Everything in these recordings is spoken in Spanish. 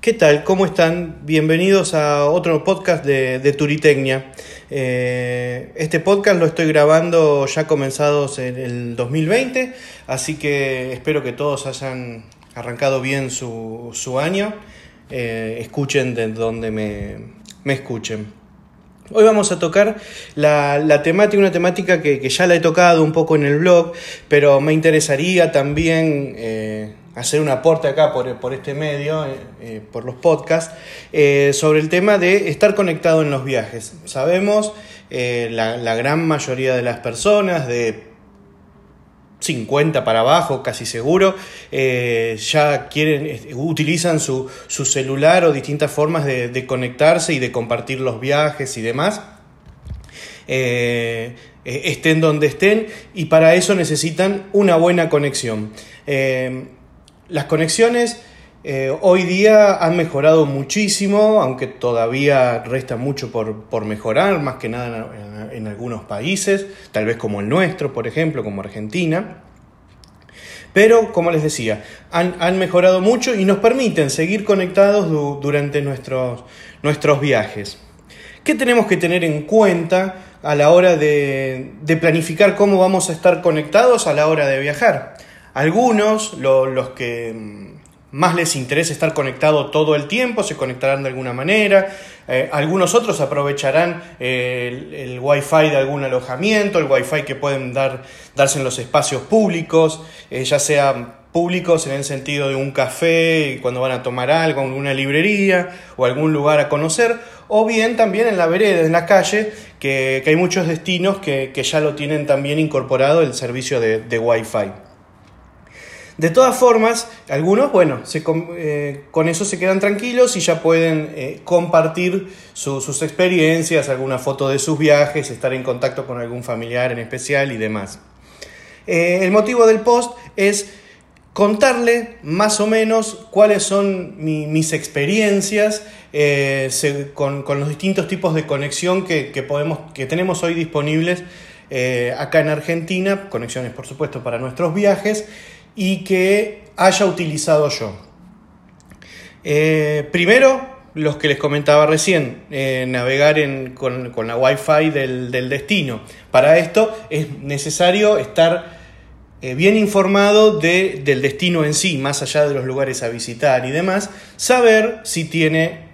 ¿Qué tal? ¿Cómo están? Bienvenidos a otro podcast de, de Turitecnia. Eh, este podcast lo estoy grabando ya comenzados en el 2020, así que espero que todos hayan arrancado bien su, año. Eh, escuchen de donde me, escuchen. Hoy vamos a tocar la, temática, una temática que, ya la he tocado un poco en el blog, pero me interesaría también eh, hacer un aporte acá por, este medio, eh, eh, por los podcasts, eh, sobre el tema de estar conectado en los viajes. Sabemos, la, la, gran mayoría de las personas, de 50 para abajo, casi seguro, ya quieren, utilizan su, su, celular o distintas formas de, conectarse y de compartir los viajes y demás. estén donde estén y para eso necesitan una buena conexión. Las conexiones eh, hoy día han mejorado muchísimo, aunque todavía resta mucho por, mejorar, más que nada en, algunos países, tal vez como el nuestro, por ejemplo, como Argentina. Pero, como les decía, han, mejorado mucho y nos permiten seguir conectados durante nuestros, nuestros viajes. ¿Qué tenemos que tener en cuenta a la hora de planificar cómo vamos a estar conectados a la hora de viajar? Algunos, los que más les interesa estar conectado todo el tiempo, se conectarán de alguna manera. Eh, algunos otros aprovecharán el, el, wifi de algún alojamiento, el wifi que pueden dar, darse en los espacios públicos, eh, ya sean públicos en el sentido de un café cuando van a tomar algo, una librería o algún lugar a conocer, o bien también en la vereda, en la calle, que, hay muchos destinos que, ya lo tienen también incorporado el servicio de, de Wi-Fi. De todas formas, algunos, bueno, eh, con eso se quedan tranquilos y ya pueden eh, compartir sus experiencias, alguna foto de sus viajes, estar en contacto con algún familiar en especial y demás. Eh, el motivo del post es contarle más o menos cuáles son mis experiencias con, los distintos tipos de conexión que, tenemos hoy disponibles acá en Argentina, conexiones por supuesto para nuestros viajes y que haya utilizado yo. Eh, primero, los que les comentaba recién, eh, navegar con, la Wi-Fi del, destino. Para esto es necesario estar eh, bien informado del destino en sí, más allá de los lugares a visitar y demás, saber si tiene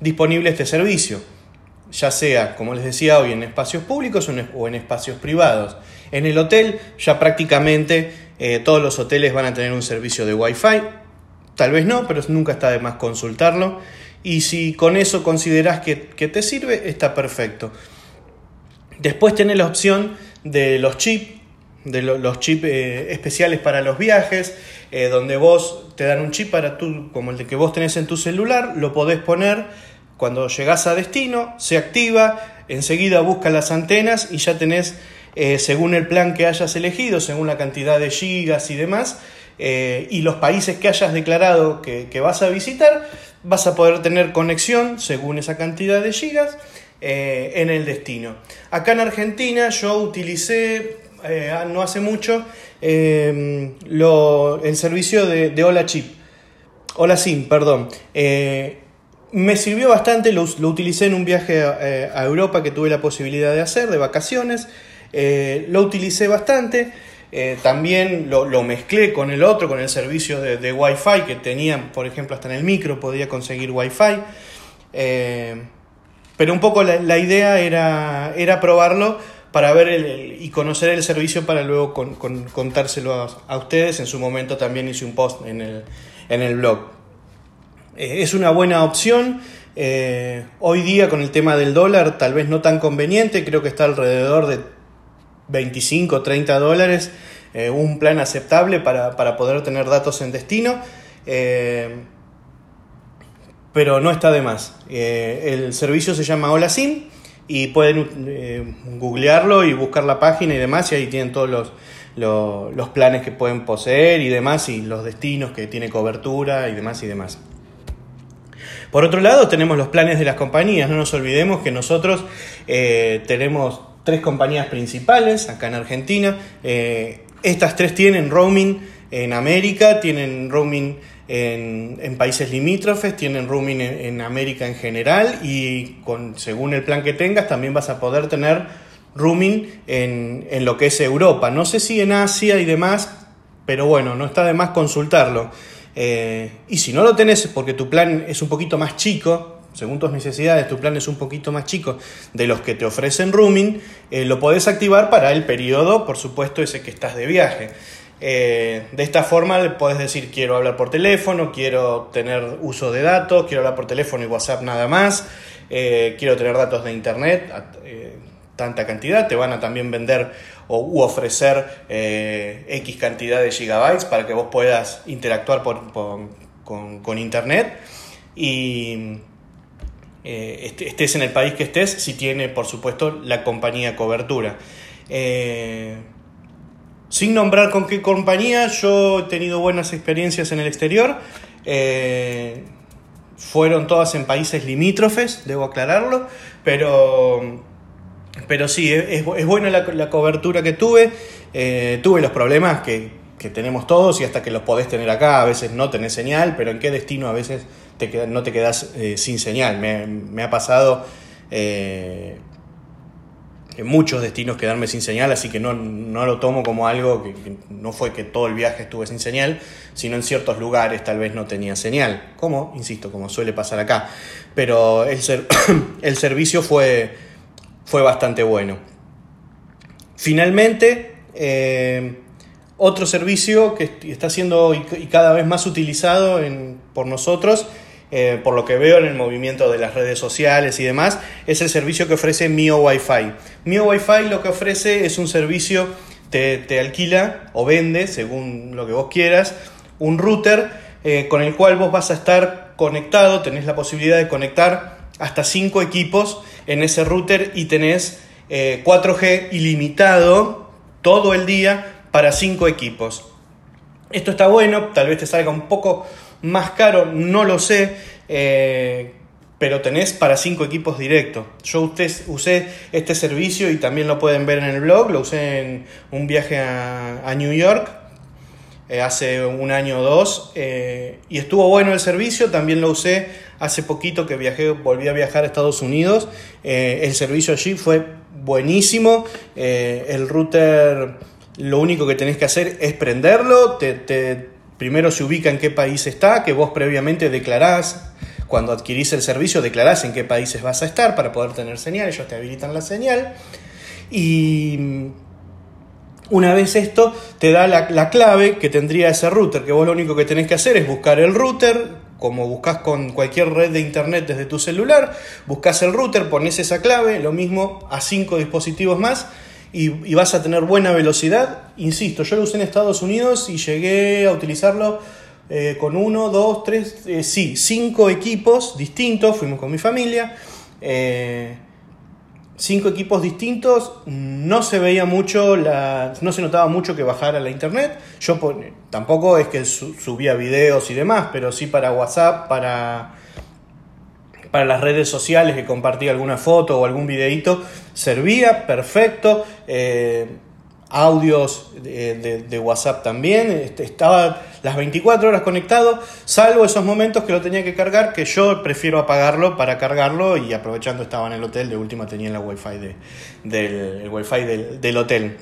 disponible este servicio, ya sea, como les decía hoy, en espacios públicos o en espacios privados. En el hotel ya prácticamente eh, todos los hoteles van a tener un servicio de Wi-Fi. Tal vez no, pero nunca está de más consultarlo. Y si con eso consideras que, te sirve, está perfecto. Después tenés la opción de los chips, de los chips eh, especiales para los viajes, eh, donde vos te dan un chip para tú, como el que vos tenés en tu celular, lo podés poner cuando llegás a destino, se activa, enseguida busca las antenas y ya tenés eh, según el plan que hayas elegido, según la cantidad de gigas y demás, eh, y los países que hayas declarado que, vas a visitar, vas a poder tener conexión según esa cantidad de gigas eh, en el destino. Acá en Argentina yo utilicé no hace mucho el servicio de, Hola Chip. Hola SIM, perdón. me sirvió bastante, lo, utilicé en un viaje a Europa que tuve la posibilidad de hacer, de vacaciones. Eh, lo utilicé bastante. Eh, también lo, mezclé con el otro, con el servicio de, Wi-Fi que tenía, por ejemplo, hasta en el micro podía conseguir Wi-Fi. Eh, pero un poco la, idea era, era, probarlo para ver y conocer el servicio para luego contárselo a, ustedes. En su momento también hice un post en el, en el blog. es una buena opción. hoy día con el tema del dólar tal vez no tan conveniente, creo que está alrededor de 25, 30 dólares, eh, un plan aceptable para, poder tener datos en destino. Eh, pero no está de más. Eh, el servicio se llama Hola SIM y pueden googlearlo y buscar la página y demás y ahí tienen todos los, los, planes que pueden poseer y demás y los destinos que tiene cobertura y demás y demás. Por otro lado tenemos los planes de las compañías, no nos olvidemos que nosotros tenemos tres compañías principales acá en Argentina. Eh, estas tres tienen roaming en América, tienen roaming en, países limítrofes, tienen roaming en, América en general y con, según el plan que tengas también vas a poder tener roaming en, en lo que es Europa. No sé si en Asia y demás, pero bueno, no está de más consultarlo. Eh, y si no lo tenés porque tu plan es un poquito más chico, según tus necesidades, tu plan es un poquito más chico de los que te ofrecen rooming, eh, lo podés activar para el periodo, por supuesto, ese que estás de viaje. Eh, de esta forma le podés decir quiero hablar por teléfono, quiero tener uso de datos, quiero hablar por teléfono y WhatsApp nada más, quiero tener datos de internet, tanta cantidad, te van a también vender o u ofrecer eh, X cantidad de gigabytes para que vos puedas interactuar con, Internet y eh, estés en el país que estés, si tiene, por supuesto, la compañía cobertura. Eh, sin nombrar con qué compañía, yo he tenido buenas experiencias en el exterior. fueron todas en países limítrofes, debo aclararlo, pero pero sí, es, buena la, cobertura que tuve. Eh, tuve los problemas que, tenemos todos y hasta que los podés tener acá. A veces no tenés señal, pero en qué destino a veces te no te quedás eh, sin señal. Me, ha pasado eh, en muchos destinos quedarme sin señal, así que no, lo tomo como algo que, no fue que todo el viaje estuve sin señal, sino en ciertos lugares tal vez no tenía señal. Como, insisto, como suele pasar acá. Pero el, el servicio fue fue bastante bueno. Finalmente, eh, otro servicio que está siendo y cada vez más utilizado por nosotros, eh, por lo que veo en el movimiento de las redes sociales y demás, es el servicio que ofrece Mio Wi-Fi. Mio Wi-Fi lo que ofrece es un servicio, te, te alquila o vende, según lo que vos quieras, un router eh, con el cual vos vas a estar conectado, tenés la posibilidad de conectar hasta 5 equipos en ese router y tenés 4G eh, ilimitado todo el día para 5 equipos. Esto está bueno, tal vez te salga un poco más caro, no lo sé, eh, pero tenés para 5 equipos directos. Yo usé, este servicio y también lo pueden ver en el blog, lo usé en un viaje a, New York eh, hace un año o dos y estuvo bueno el servicio, también lo usé Hace poquito que viajé, volví a viajar a Estados Unidos. Eh, el servicio allí fue buenísimo. Eh, el router, lo único que tenés que hacer es prenderlo. Te, primero se ubica en qué país está, que vos previamente declarás. Cuando adquirís el servicio, declarás en qué países vas a estar para poder tener señal. Ellos te habilitan la señal. Y una vez esto, te da la, la, clave que tendría ese router, que vos lo único que tenés que hacer es buscar el router, como buscas con cualquier red de internet desde tu celular, buscas el router, pones esa clave, lo mismo a cinco dispositivos más y, vas a tener buena velocidad. Insisto, yo lo usé en Estados Unidos y llegué a utilizarlo eh, con uno, dos, tres, eh, sí, cinco equipos distintos, fuimos con mi familia. Eh, cinco equipos distintos, no se veía mucho, la, no se notaba mucho que bajara la internet. Yo tampoco es que subía videos y demás, pero sí para WhatsApp, para, para las redes sociales que compartía alguna foto o algún videito, servía perfecto. Eh, audios de, WhatsApp también, este, estaba las 24 horas conectado, salvo esos momentos que lo tenía que cargar, que yo prefiero apagarlo para cargarlo y aprovechando estaba en el hotel, de última tenía la wifi, de, del, el wifi del, hotel.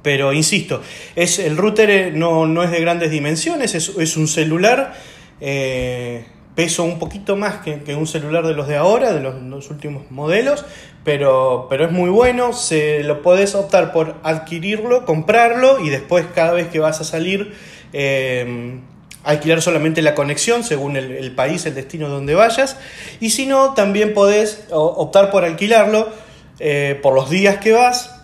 Pero insisto, es, el router eh, no, no es de grandes dimensiones, es, un celular. Eh, peso un poquito más que, un celular de los de ahora, de los, últimos modelos, pero, pero es muy bueno, se lo podés optar por adquirirlo, comprarlo y después cada vez que vas a salir eh, alquilar solamente la conexión según el, país, el destino donde vayas, y si no, también podés optar por alquilarlo eh, por los días que vas,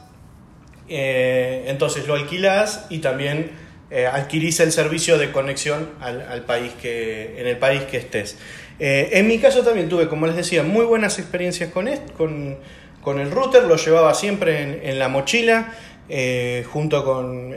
eh, entonces lo alquilas y también eh, el servicio de conexión al, país que, en el país que estés. Eh, en mi caso también tuve, como les decía, muy buenas experiencias con, con, con el router, lo llevaba siempre en, la mochila, eh, junto con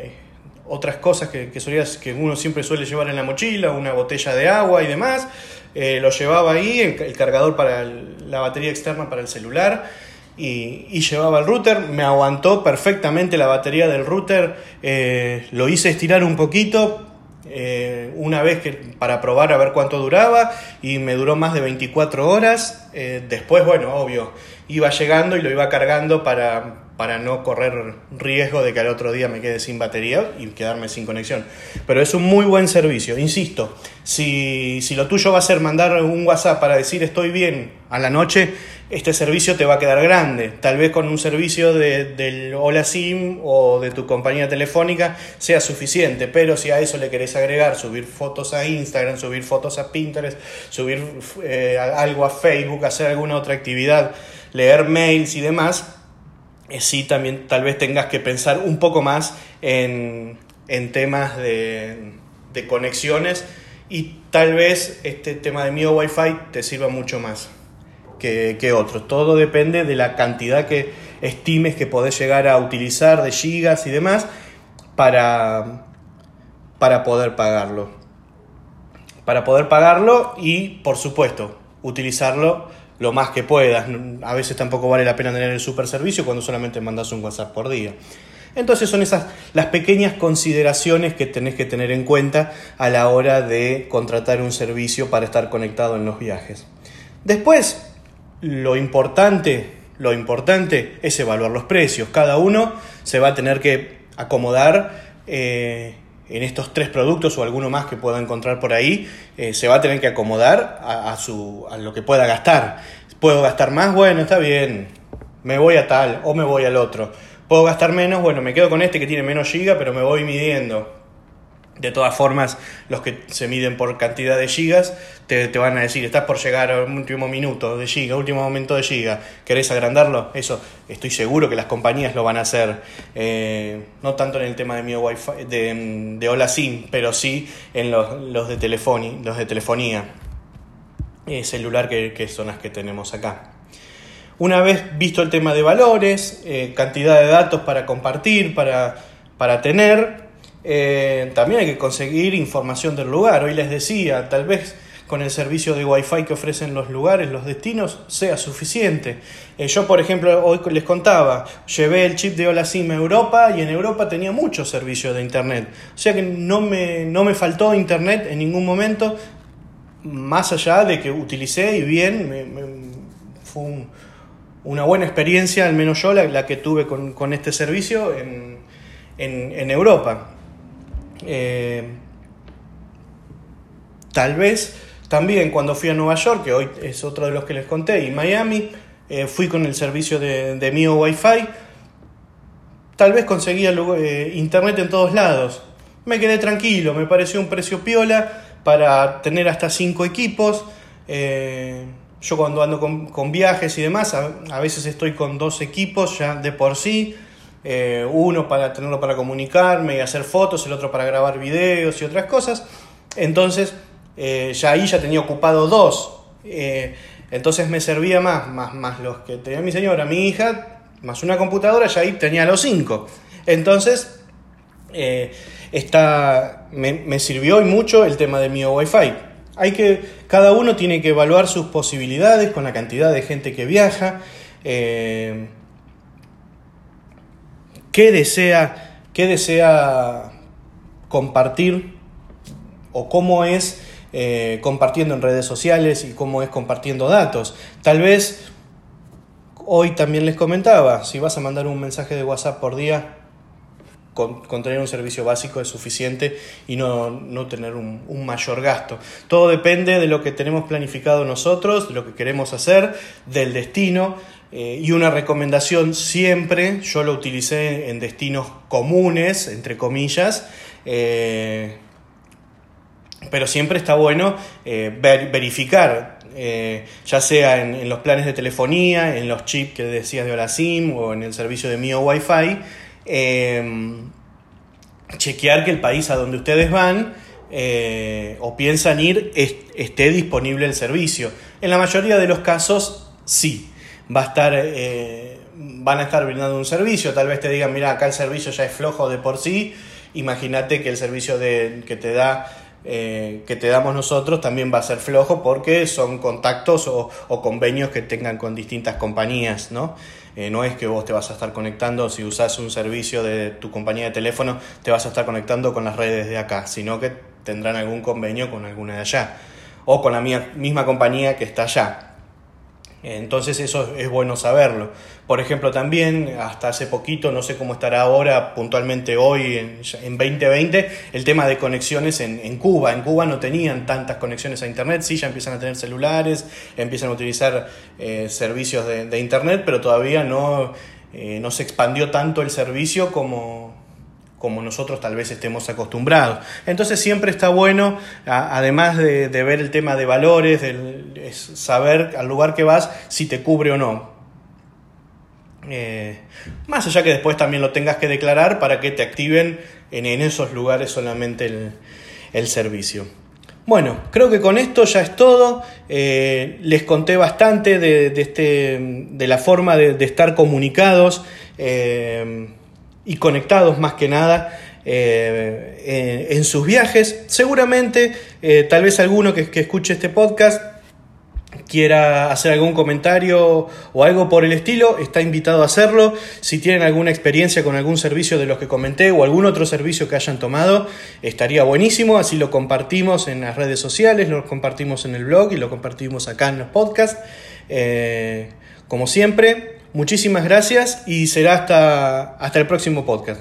otras cosas que, que, que uno siempre suele llevar en la mochila, una botella de agua y demás. lo llevaba ahí, el cargador para la batería externa para el celular y, llevaba el router, me aguantó perfectamente la batería del router, eh, lo hice estirar un poquito eh, una vez que, para probar a ver cuánto duraba y me duró más de 24 horas. Eh, después, bueno, obvio, iba llegando y lo iba cargando para, para no correr riesgo de que al otro día me quede sin batería y quedarme sin conexión. Pero es un muy buen servicio, insisto, si, si lo tuyo va a ser mandar un WhatsApp para decir estoy bien a la noche, este servicio te va a quedar grande. Tal vez con un servicio de, del Hola SIM o de tu compañía telefónica sea suficiente, pero si a eso le querés agregar, subir fotos a Instagram, subir fotos a Pinterest, subir eh, algo a Facebook, hacer alguna otra actividad, leer mails y demás, eh, sí también tal vez tengas que pensar un poco más en, temas de, conexiones y tal vez este tema de mi Wi-Fi te sirva mucho más que, que otros. Todo depende de la cantidad que estimes que podés llegar a utilizar de gigas y demás para, para poder pagarlo. Para poder pagarlo y, por supuesto, utilizarlo lo más que puedas. A veces tampoco vale la pena tener el super servicio cuando solamente mandas un WhatsApp por día. Entonces son esas las pequeñas consideraciones que tenés que tener en cuenta a la hora de contratar un servicio para estar conectado en los viajes. Después, lo importante, lo importante es evaluar los precios. Cada uno se va a tener que acomodar eh, en estos tres productos o alguno más que pueda encontrar por ahí, eh, se va a tener que acomodar a, su, a lo que pueda gastar. ¿Puedo gastar más? Bueno, está bien, me voy a tal o me voy al otro. ¿Puedo gastar menos? Bueno, me quedo con este que tiene menos giga, pero me voy midiendo. De todas formas, los que se miden por cantidad de gigas te, van a decir, estás por llegar a un último minuto de giga, último momento de giga, ¿querés agrandarlo? Eso estoy seguro que las compañías lo van a hacer, eh, no tanto en el tema de mi wifi, de, de Hola SIM, pero sí en los, los, de, los de telefonía eh, celular que, son las que tenemos acá. Una vez visto el tema de valores, eh, cantidad de datos para compartir, para, para tener, eh, también hay que conseguir información del lugar. Hoy les decía, tal vez con el servicio de Wi-Fi que ofrecen los lugares, los destinos, sea suficiente. Eh, yo, por ejemplo, hoy les contaba, llevé el chip de Hola SIM a Europa y en Europa tenía mucho servicio de Internet. O sea que no me, no me faltó Internet en ningún momento, más allá de que utilicé y bien, fue una buena experiencia, al menos yo, la, que tuve con, este servicio en, en Europa. Eh, tal vez también cuando fui a Nueva York, que hoy es otro de los que les conté, y Miami, eh, fui con el servicio de, de Wi-Fi. Tal vez conseguía eh, internet en todos lados. Me quedé tranquilo, me pareció un precio piola para tener hasta cinco equipos. yo cuando ando con, viajes y demás, a, veces estoy con dos equipos ya de por sí. Eh, uno para tenerlo para comunicarme y hacer fotos, el otro para grabar videos y otras cosas. Entonces, eh, ya ahí ya tenía ocupado dos. Eh, entonces me servía más, más, más los que tenía mi señora, mi hija, más una computadora, ya ahí tenía los cinco. Entonces, está, me, me, sirvió y mucho el tema de mi Wi-Fi. Hay que, cada uno tiene que evaluar sus posibilidades con la cantidad de gente que viaja qué desea, qué desea compartir o cómo es eh, compartiendo en redes sociales y cómo es compartiendo datos. Tal vez hoy también les comentaba, si vas a mandar un mensaje de WhatsApp por día, con, tener un servicio básico es suficiente y no, tener un, un, mayor gasto. Todo depende de lo que tenemos planificado nosotros, de lo que queremos hacer, del destino. Eh, y una recomendación siempre, yo lo utilicé en destinos comunes, entre comillas, eh, pero siempre está bueno eh, verificar, ya sea en, los planes de telefonía, en los chips que decías de Olasim o en el servicio de Mio Wi-Fi, chequear que el país a donde ustedes van o piensan ir esté disponible el servicio. En la mayoría de los casos, sí va a estar, eh, van a estar brindando un servicio. Tal vez te digan, mira, acá el servicio ya es flojo de por sí. Imagínate que el servicio de, que te da eh, que te damos nosotros también va a ser flojo porque son contactos o, convenios que tengan con distintas compañías, ¿no? Eh, no es que vos te vas a estar conectando, si usas un servicio de tu compañía de teléfono, te vas a estar conectando con las redes de acá, sino que tendrán algún convenio con alguna de allá o con la misma compañía que está allá. Entonces eso es bueno saberlo. Por ejemplo, también hasta hace poquito, no sé cómo estará ahora, puntualmente hoy, en, 2020, el tema de conexiones en, Cuba. En Cuba no tenían tantas conexiones a Internet, sí, ya empiezan a tener celulares, empiezan a utilizar eh, servicios de, Internet, pero todavía no, eh, no se expandió tanto el servicio como, como nosotros tal vez estemos acostumbrados. Entonces siempre está bueno, además de, ver el tema de valores, de, saber al lugar que vas si te cubre o no. Eh, más allá que después también lo tengas que declarar para que te activen en, esos lugares solamente el, servicio. Bueno, creo que con esto ya es todo. Eh, les conté bastante de, este, de la forma de, estar comunicados. Eh, y conectados más que nada eh, en, sus viajes. Seguramente, eh, tal vez alguno que, escuche este podcast quiera hacer algún comentario o algo por el estilo, está invitado a hacerlo. Si tienen alguna experiencia con algún servicio de los que comenté o algún otro servicio que hayan tomado, estaría buenísimo. Así lo compartimos en las redes sociales, lo compartimos en el blog y lo compartimos acá en los podcasts. Eh, como siempre, Muchísimas gracias y será hasta, hasta el próximo podcast.